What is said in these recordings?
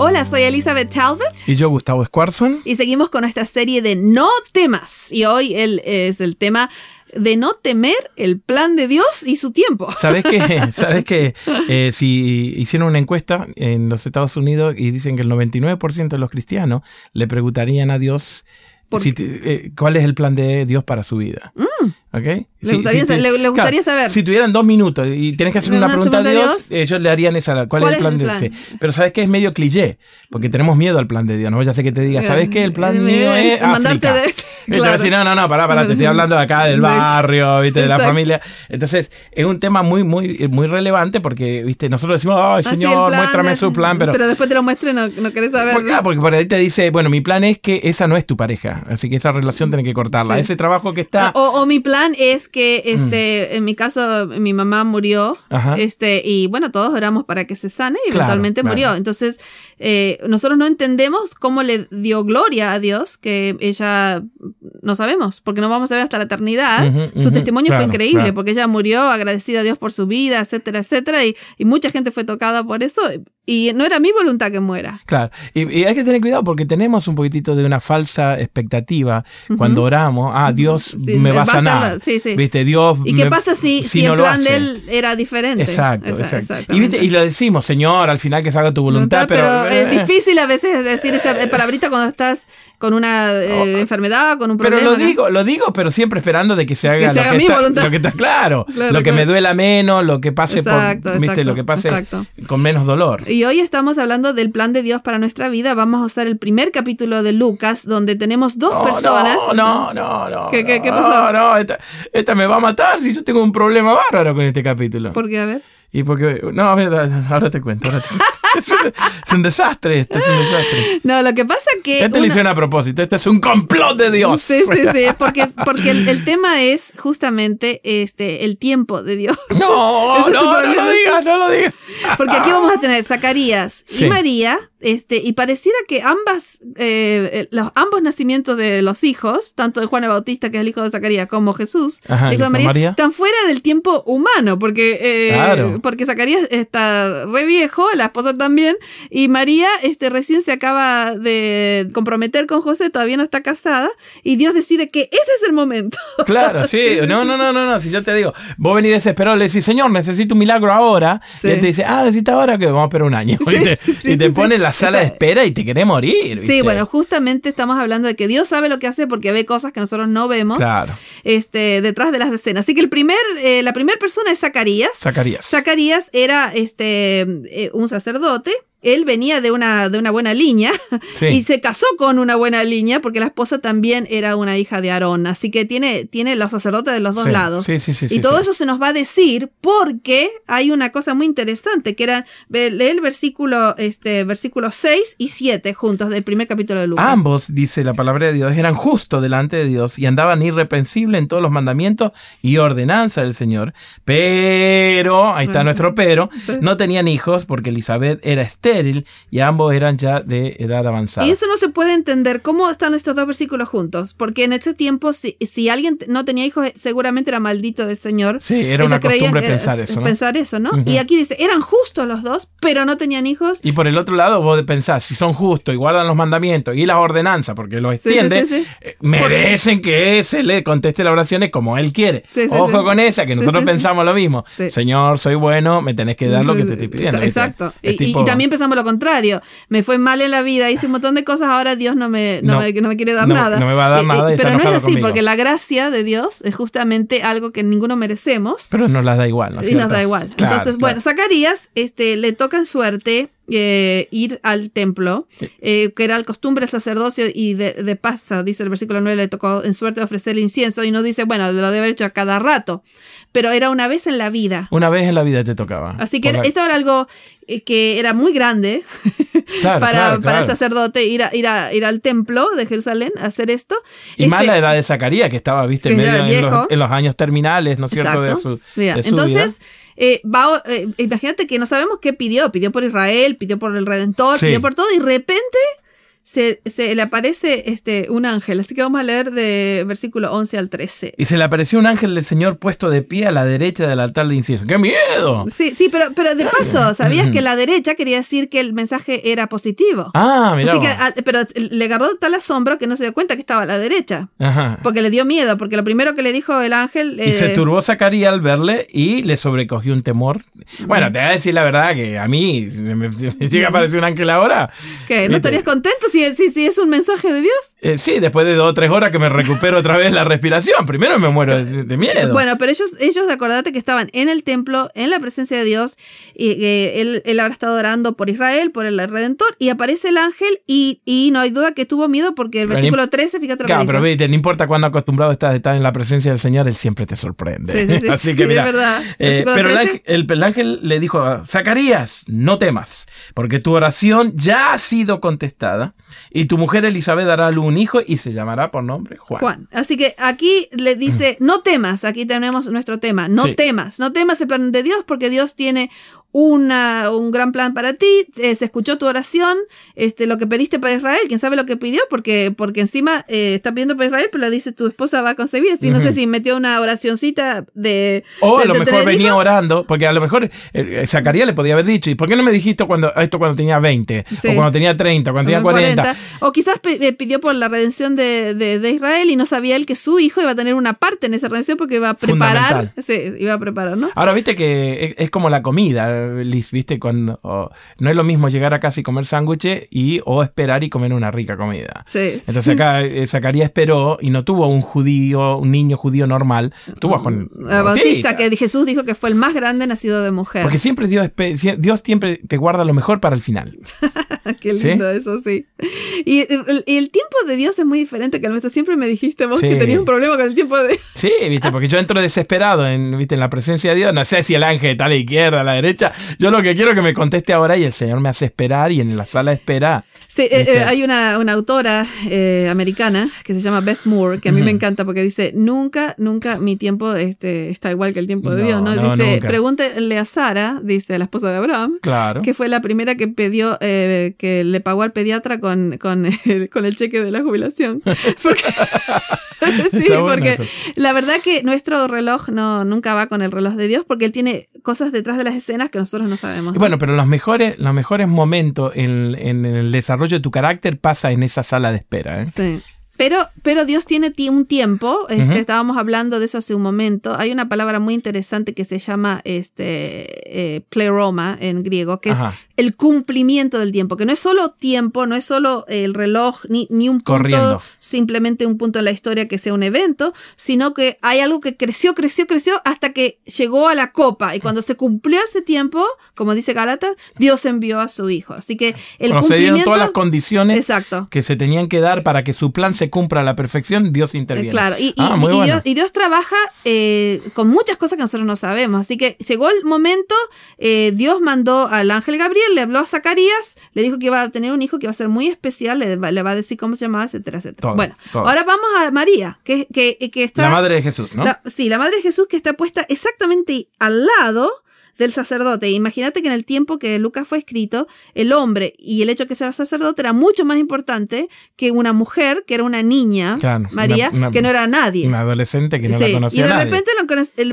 Hola, soy Elizabeth Talbot. Y yo, Gustavo Squarson. Y seguimos con nuestra serie de No temas. Y hoy el, es el tema de no temer el plan de Dios y su tiempo. ¿Sabes qué? ¿Sabes que eh, si hicieron una encuesta en los Estados Unidos y dicen que el 99% de los cristianos le preguntarían a Dios si, eh, cuál es el plan de Dios para su vida? Mm. ¿Okay? Le gustaría, si, le, le gustaría claro, saber. Si tuvieran dos minutos y tienes que hacer una, pregunta a Dios, Dios, ellos le harían esa. ¿Cuál, ¿cuál es el plan, es el plan? de Dios? Sí. Pero sabes que es medio cliché, porque tenemos miedo al plan de Dios. ¿no? Ya sé que te diga, ¿sabes qué? El plan Eh, mío es África. De... No, no, no, pará, pará, te estoy hablando de acá, del barrio, ¿viste? de la familia. Entonces, es un tema muy, muy, muy relevante porque, ¿viste? Nosotros decimos, ay, Señor, muéstrame su plan, pero. Pero después te lo muestre, no, no querés saber. Porque, ah, porque por ahí te dice, bueno, mi plan es que esa no es tu pareja, así que esa relación tiene que cortarla. Sí. Ese trabajo que está. O, o, mi plan es que, este, mm. en mi caso, mi mamá murió, Ajá. este, y bueno, todos oramos para que se sane y Claro, eventualmente claro. murió. Entonces, eh, nosotros no entendemos cómo le dio gloria a Dios, que ella no sabemos, porque no vamos a ver hasta la eternidad. Su testimonio claro, fue increíble, claro. porque ella murió agradecida a Dios por su vida, etcétera, etcétera, y, y mucha gente fue tocada por eso. Y no era mi voluntad que muera. Claro, y, y, hay que tener cuidado porque tenemos un poquitito de una falsa expectativa uh -huh. cuando oramos, ah, Dios sí, me va a sanar, a, sí, sí. ¿viste? Dios ¿Y qué me, pasa si, si, si no el plan de él era diferente? Exacto, exacto. Y, ¿viste? y lo decimos, Señor, al final que se haga tu voluntad, pero... pero es difícil a veces decir esa palabrita cuando estás con una eh, oh, enfermedad, con un problema. Pero lo digo, lo digo, pero siempre esperando de que se haga, que se lo, haga que mi está, voluntad. lo que está claro, claro lo que claro. me duela menos, lo que pase exacto, por, lo que pase exacto. con menos dolor. Y hoy estamos hablando del plan de Dios para nuestra vida. Vamos a usar el primer capítulo de Lucas, donde tenemos dos no, personas. No, no, no, ¿Qué, qué, qué no, pasó? No, esta, esta me va a matar si yo tengo un problema bárbaro con este capítulo. ¿Por qué? A ver. Y porque, no, ahora te cuento, ahora te cuento. es, un, es, un, desastre esto, es un desastre. No, lo que pasa que... Esto una... lo hicieron a propósito, esto es un complot de Dios. Sí, sí, sí, porque, porque el, el, tema es justamente este, el tiempo de Dios. No, no, no lo digas, no lo digas. Porque aquí vamos a tener Zacarías sí. y María, este, y pareciera que ambas, eh, los, ambos nacimientos de los hijos, tanto de Juan el Bautista, que es el hijo de Zacarías, como Jesús, Ajá, hijo de María, María, están fuera del tiempo humano, porque, eh, claro. porque Zacarías está re viejo, la esposa también, y María este, recién se acaba de comprometer con José, todavía no está casada, y Dios decide que ese es el momento. Claro, sí, no, no, no, no, no, si yo te digo, vos venís desesperado, le decís, Señor, necesito un milagro ahora, sí. y él te dice, ah, necesita ahora que vamos a esperar un año, sí, y te, sí, y te pone en la sala de espera y te querés morir. ¿viste? Sí, bueno, justamente estamos hablando de que Dios sabe lo que hace porque ve cosas que nosotros no vemos claro. este, detrás de las escenas. Así que el primer, eh, la primera persona es Zacarías. Zacarías. Zacarías era este, eh, un sacerdote él venía de una, de una buena línea sí. y se casó con una buena línea porque la esposa también era una hija de Aarón. Así que tiene, tiene los sacerdotes de los dos sí, lados. Sí, sí, y todo eso se nos va a decir porque hay una cosa muy interesante que era lee el versículo, este, versículo 6 y 7 juntos del primer capítulo de Lucas. Ambos, dice la palabra de Dios, eran justos delante de Dios y andaban irreprensibles en todos los mandamientos y ordenanza del Señor. Pero, ahí está nuestro pero, no tenían hijos porque Elizabeth era estéril y ambos eran ya de edad avanzada. Y eso no se puede entender cómo están estos dos versículos juntos, porque en ese tiempo si, si alguien no tenía hijos seguramente era maldito del Señor. Sí, era una costumbre pensar eso, ¿no? Pensar eso, ¿no? Uh -huh. Y aquí dice, eran justos los dos, pero no tenían hijos. Y por el otro lado vos pensás, si son justos y guardan los mandamientos y las ordenanzas, porque los extiende, sí, sí, sí, eh, merecen que se le conteste las oraciones como él quiere. Ojo con esa, que nosotros pensamos lo mismo. Señor, soy bueno, me tenés que dar lo que te estoy pidiendo. Exacto. Y, tipo... y, también pensamos lo contrario. Me fue mal en la vida, hice un montón de cosas, ahora Dios no me, no, no, me, no me, quiere dar nada. No me va a dar nada. Y, pero no es así, conmigo. porque la gracia de Dios es justamente algo que ninguno merecemos. Pero nos las da igual, ¿no? Y nos da igual. Claro, Entonces, claro. bueno, Zacarías este, le toca en suerte eh, ir al templo, eh, que era el costumbre del sacerdocio y de, de pasa, dice el versículo 9, le tocó en suerte ofrecer el incienso y no dice, bueno, lo debe haber hecho a cada rato, pero era una vez en la vida. Una vez en la vida te tocaba. Así que esto era algo eh, que era muy grande para, el sacerdote ir, a, ir, a, ir al templo de Jerusalén a hacer esto. Y más este la edad de Zacarías, que estaba, viste, en, medio, en, los, años terminales, ¿no es cierto? De su, Entonces, eh, va, eh, imagínate que no sabemos qué pidió. Pidió por Israel, pidió por el Redentor, pidió por todo y de repente se, se, le aparece este, un ángel. Así que vamos a leer de versículo 11 al 13. Y se le apareció un ángel del Señor puesto de pie a la derecha del altar de incienso. ¡Qué miedo! Sí, sí, pero, pero de paso, ¿sabías que la derecha quería decir que el mensaje era positivo? Ah, mira. pero le agarró tal asombro que no se dio cuenta que estaba a la derecha. Ajá. Porque le dio miedo, porque lo primero que le dijo el ángel... y se eh, turbó Zacarías al verle y le sobrecogió un temor. Bueno, te voy a decir la verdad que a mí me, llega a aparecer un ángel ahora. ¿Qué? ¿No estarías contento si sí, sí, es un mensaje de Dios. Eh, sí, después de dos o tres horas que me recupero otra vez la respiración. Primero me muero de, miedo. Bueno, pero ellos, ellos acordate que estaban en el templo, en la presencia de Dios, y él, él, habrá estado orando por Israel, por el Redentor, y aparece el ángel, y, y no hay duda que tuvo miedo porque el versículo 13, fíjate lo claro, pero viste, no importa cuándo acostumbrado estás a estar en la presencia del Señor, Él siempre te sorprende. Sí, Así que mira, verdad. Eh, pero el ángel, le dijo, Zacarías, no temas, porque tu oración ya ha sido contestada y tu mujer Elizabeth dará a un hijo y se llamará por nombre Juan. Juan. Así que aquí le dice, no temas, aquí tenemos nuestro tema, no temas, no temas el plan de Dios porque Dios tiene una, un gran plan para ti, eh, se escuchó tu oración, este, lo que pediste para Israel, quién sabe lo que pidió, porque, porque encima eh, está pidiendo para Israel, pero le dice tu esposa va a concebir, no sé si metió una oracioncita de... O a lo mejor venía orando, porque a lo mejor eh, Zacarías le podía haber dicho, ¿y por qué no me dijiste cuando, esto cuando tenía 20? O cuando tenía 30, cuando tenía 40. O quizás pidió por la redención de, de, Israel y no sabía él que su hijo iba a tener una parte en esa redención porque iba a preparar, sí, iba a preparar, ¿no? Ahora viste que es como la comida Liz, ¿viste? Cuando no es lo mismo llegar a casa y comer sándwiches y o esperar y comer una rica comida. Sí, Entonces acá eh, Zacarías esperó y no tuvo un judío, un niño judío normal, tuvo a Juan Bautista, que Jesús dijo que fue el más grande nacido de mujer. Porque siempre Dios, Dios siempre te guarda lo mejor para el final. Qué lindo eso, sí. Y el, tiempo de Dios es muy diferente que el nuestro. Siempre me dijiste vos que tenías un problema con el tiempo de Sí, viste, porque yo entro desesperado en, ¿viste? en la presencia de Dios. No sé si el ángel está a la izquierda, a la derecha. Yo lo que quiero es que me conteste ahora y el Señor me hace esperar y en la sala espera. Sí, eh, eh, hay una, autora eh, americana que se llama Beth Moore, que a mí me encanta porque dice, nunca, nunca mi tiempo este, está igual que el tiempo de Dios, ¿no? dice, pregúntele a Sara, dice la esposa de Abraham, claro. que fue la primera que pidió, que le pagó al pediatra con, con, el, con el cheque de la jubilación. sí, porque la verdad que nuestro reloj no, nunca va con el reloj de Dios porque él tiene cosas detrás de las escenas que nosotros no sabemos. Bueno, pero los mejores, los mejores momentos en, en, el desarrollo de tu carácter pasa en esa sala de espera. ¿eh? Sí. Pero, pero Dios tiene un tiempo, este, estábamos hablando de eso hace un momento, hay una palabra muy interesante que se llama este, eh, pleroma en griego, que es el cumplimiento del tiempo, que no es solo tiempo, no es solo el reloj, ni, ni un punto, simplemente un punto en la historia que sea un evento, sino que hay algo que creció, creció, creció hasta que llegó a la copa. Y cuando se cumplió ese tiempo, como dice Gálatas, Dios envió a su hijo. Así que el cumplimiento... todas las condiciones que se tenían que dar para que su plan se cumpla a la perfección, Dios interviene. Claro, y, ah, Dios, trabaja eh, con muchas cosas que nosotros no sabemos. Así que llegó el momento, eh, Dios mandó al ángel Gabriel, le habló a Zacarías, le dijo que iba a tener un hijo que iba a ser muy especial, le, va, a decir cómo se llamaba, etcétera, etcétera. bueno, ahora vamos a María, que, que, que, está... La madre de Jesús, ¿no? sí, la madre de Jesús que está puesta exactamente al lado del sacerdote. Imagínate que en el tiempo que Lucas fue escrito, el hombre y el hecho de que sea sacerdote era mucho más importante que una mujer, que era una niña, María, que no era nadie. Una adolescente que no la conocía. Y de repente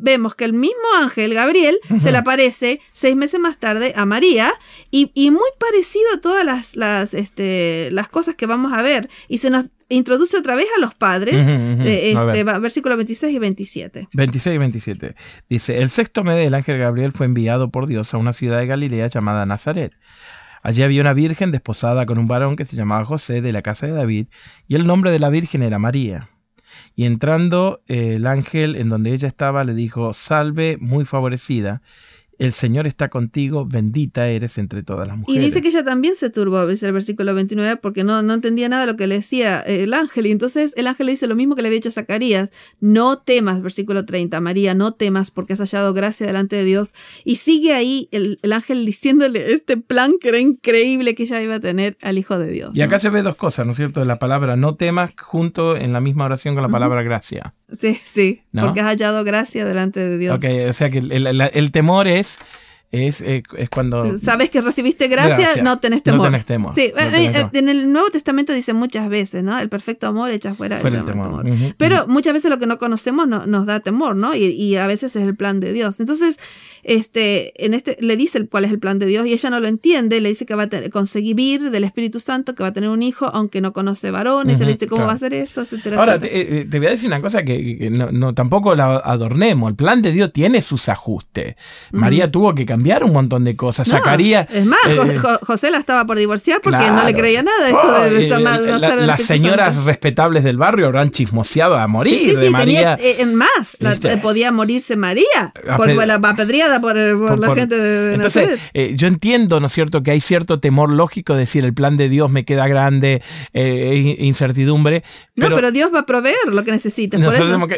vemos que el mismo ángel, Gabriel, se le aparece seis meses más tarde a María y, y muy parecido a todas las, las, este, las cosas que vamos a ver. Y se nos introduce otra vez a los padres, uh este, versículo 26 y 27. 26 y 27. Dice, el sexto mes del ángel Gabriel fue enviado por Dios a una ciudad de Galilea llamada Nazaret. Allí había una virgen desposada con un varón que se llamaba José de la casa de David, y el nombre de la virgen era María. Y entrando eh, el ángel en donde ella estaba le dijo, salve muy favorecida, el Señor está contigo, bendita eres entre todas las mujeres. Y dice que ella también se turbó, dice el versículo 29, porque no, no entendía nada de lo que le decía el ángel. Y entonces el ángel le dice lo mismo que le había dicho Zacarías, no temas, versículo 30, María, no temas porque has hallado gracia delante de Dios. Y sigue ahí el, ángel diciéndole este plan que era increíble que ella iba a tener al Hijo de Dios. Y acá se ve dos cosas, ¿no es cierto? La palabra no temas junto en la misma oración con la palabra gracia. Sí, sí, porque has hallado gracia delante de Dios. Ok, o sea que el temor es es, eh, es, cuando... Sabes que recibiste gracia, no tenés temor. No tenés temor. Sí, eh, en el Nuevo Testamento dice muchas veces, ¿no? El perfecto amor echa fuera, el temor. Pero muchas veces lo que no conocemos no, nos da temor, ¿no? Y, y, a veces es el plan de Dios. Entonces, este, en este, le dice cuál es el plan de Dios y ella no lo entiende, le dice que va a conseguir del Espíritu Santo, que va a tener un hijo, aunque no conoce varón, y le dice cómo va a hacer esto, etcétera. Ahora, eh, Te, voy a decir una cosa que, no, no, tampoco la adornemos, el plan de Dios tiene sus ajustes. María tuvo que cambiar un montón de cosas. Sacaría. Es más, eh, José la estaba por divorciar porque no le creía nada esto de, estar oh, Las señoras respetables del barrio habrán chismoseado a morir sí, sí, María. Eh, en más, podía morirse María por la apedreada por, la gente de Entonces, eh, yo entiendo, ¿no es cierto?, que hay cierto temor lógico de decir el plan de Dios me queda grande, incertidumbre. no, pero Dios va a proveer lo que necesites.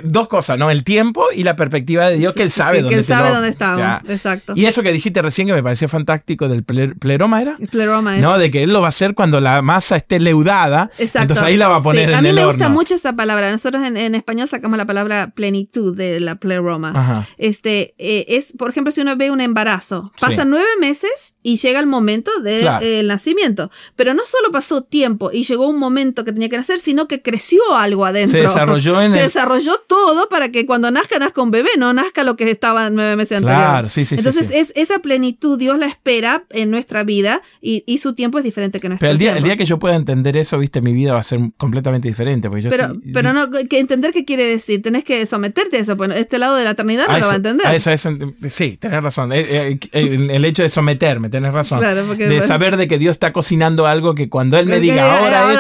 dos cosas, ¿no? El tiempo y la perspectiva de Dios que Él sabe que, dónde que él sabe dónde estamos. Exacto. Y eso que dijiste recién que me pareció fantástico del pleroma, ¿era? Pleroma No, de que él lo va a hacer cuando la masa esté leudada. Exacto. Entonces ahí la va a poner en el horno. A mí me gusta mucho esta palabra. Nosotros en, español sacamos la palabra plenitud de la pleroma. Este, eh, es, por ejemplo, si uno ve un embarazo, pasan nueve meses y llega el momento del nacimiento. Pero no solo pasó tiempo y llegó un momento que tenía que nacer, sino que creció algo adentro. Se desarrolló en Se desarrolló todo para que cuando nazca, nazca un bebé, no nazca lo que estaba nueve meses anterior. Claro, sí, sí, Entonces, Es, esa plenitud Dios la espera en nuestra vida y, su tiempo es diferente que nuestro Pero el día, el día que yo pueda entender eso, viste, mi vida va a ser completamente diferente. Porque yo pero, pero no, que entender qué quiere decir, tenés que someterte a eso, bueno, este lado de la eternidad no lo va a entender. A eso, sí, tenés razón. Eh, eh, el, hecho de someterme, tenés razón. de saber de que Dios está cocinando algo que cuando Él me diga ahora,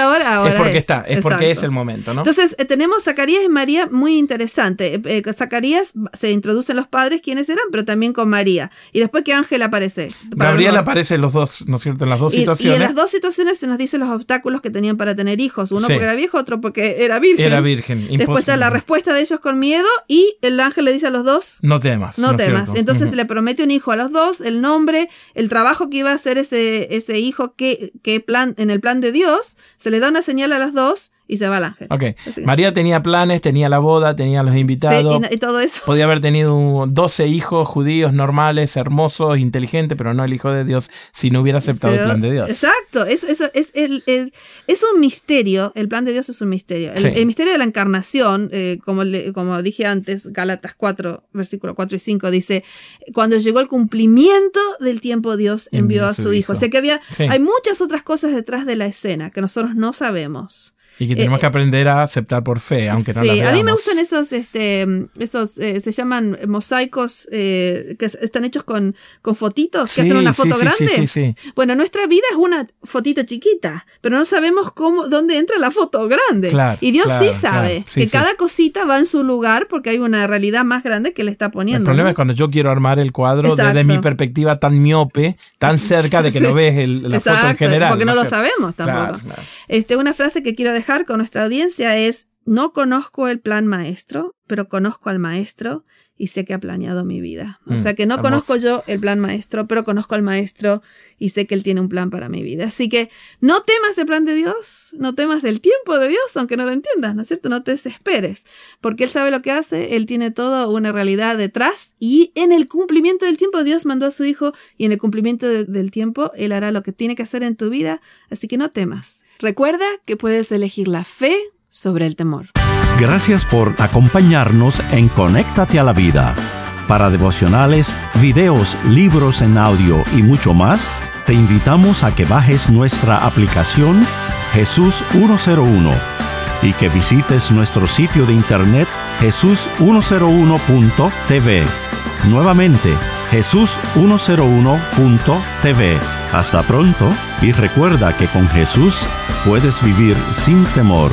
es, es porque está, es porque es el momento, ¿no? Entonces, eh, tenemos Zacarías y María muy interesante. Zacarías se introducen los padres, quiénes eran, pero también con María. Y después que Ángel aparece. Gabriel aparece en los dos, ¿no es cierto? En las dos situaciones. Y en las dos situaciones se nos dice los obstáculos que tenían para tener hijos. Uno porque era viejo, otro porque era virgen. Era virgen. Después está la respuesta de ellos con miedo y el ángel le dice a los dos. No temas. No, temas. Entonces le promete un hijo a los dos, el nombre, el trabajo que iba a hacer ese, ese hijo que, que plan, en el plan de Dios, se le da una señal a los dos y se va al ángel. Ok. María tenía planes, tenía la boda, tenía los invitados. y, todo eso. Podía haber tenido 12 hijos judíos normales, hermosos, inteligentes, pero no el hijo de Dios si no hubiera aceptado el plan de Dios. Exacto. Es, es, es, es, un misterio. El plan de Dios es un misterio. El, misterio de la encarnación, eh, como, como dije antes, Gálatas 4, versículo 4 y 5, dice, cuando llegó el cumplimiento del tiempo, Dios envió, a su, hijo. O sea que había, hay muchas otras cosas detrás de la escena que nosotros no sabemos. Y que tenemos que aprender a aceptar por fe, aunque no las veamos. a mí me gustan esos, este, esos eh, se llaman mosaicos eh, que están hechos con, con fotitos, que hacen una foto grande. Bueno, nuestra vida es una fotito chiquita, pero no sabemos cómo, dónde entra la foto grande. y Dios sí sabe que cada cosita va en su lugar porque hay una realidad más grande que le está poniendo. El problema es cuando yo quiero armar el cuadro desde mi perspectiva tan miope, tan cerca de que no ves el, la foto en general. Porque no, lo sabemos tampoco. Este, una frase que quiero dejar con nuestra audiencia es, no conozco el plan maestro, pero conozco al maestro y sé que ha planeado mi vida. O mm, sea que no conozco yo el plan maestro, pero conozco al maestro y sé que él tiene un plan para mi vida. Así que no temas el plan de Dios, no temas el tiempo de Dios, aunque no lo entiendas, ¿no es cierto? No te desesperes, porque él sabe lo que hace, él tiene toda una realidad detrás y en el cumplimiento del tiempo Dios mandó a su hijo y en el cumplimiento del tiempo él hará lo que tiene que hacer en tu vida, así que no temas. Recuerda que puedes elegir la fe sobre el temor. Gracias por acompañarnos en Conéctate a la Vida. Para devocionales, videos, libros en audio y mucho más, te invitamos a que bajes nuestra aplicación Jesús 101 y que visites nuestro sitio de internet jesús101.tv. Nuevamente, jesús101.tv. Hasta pronto y recuerda que con Jesús puedes vivir sin temor.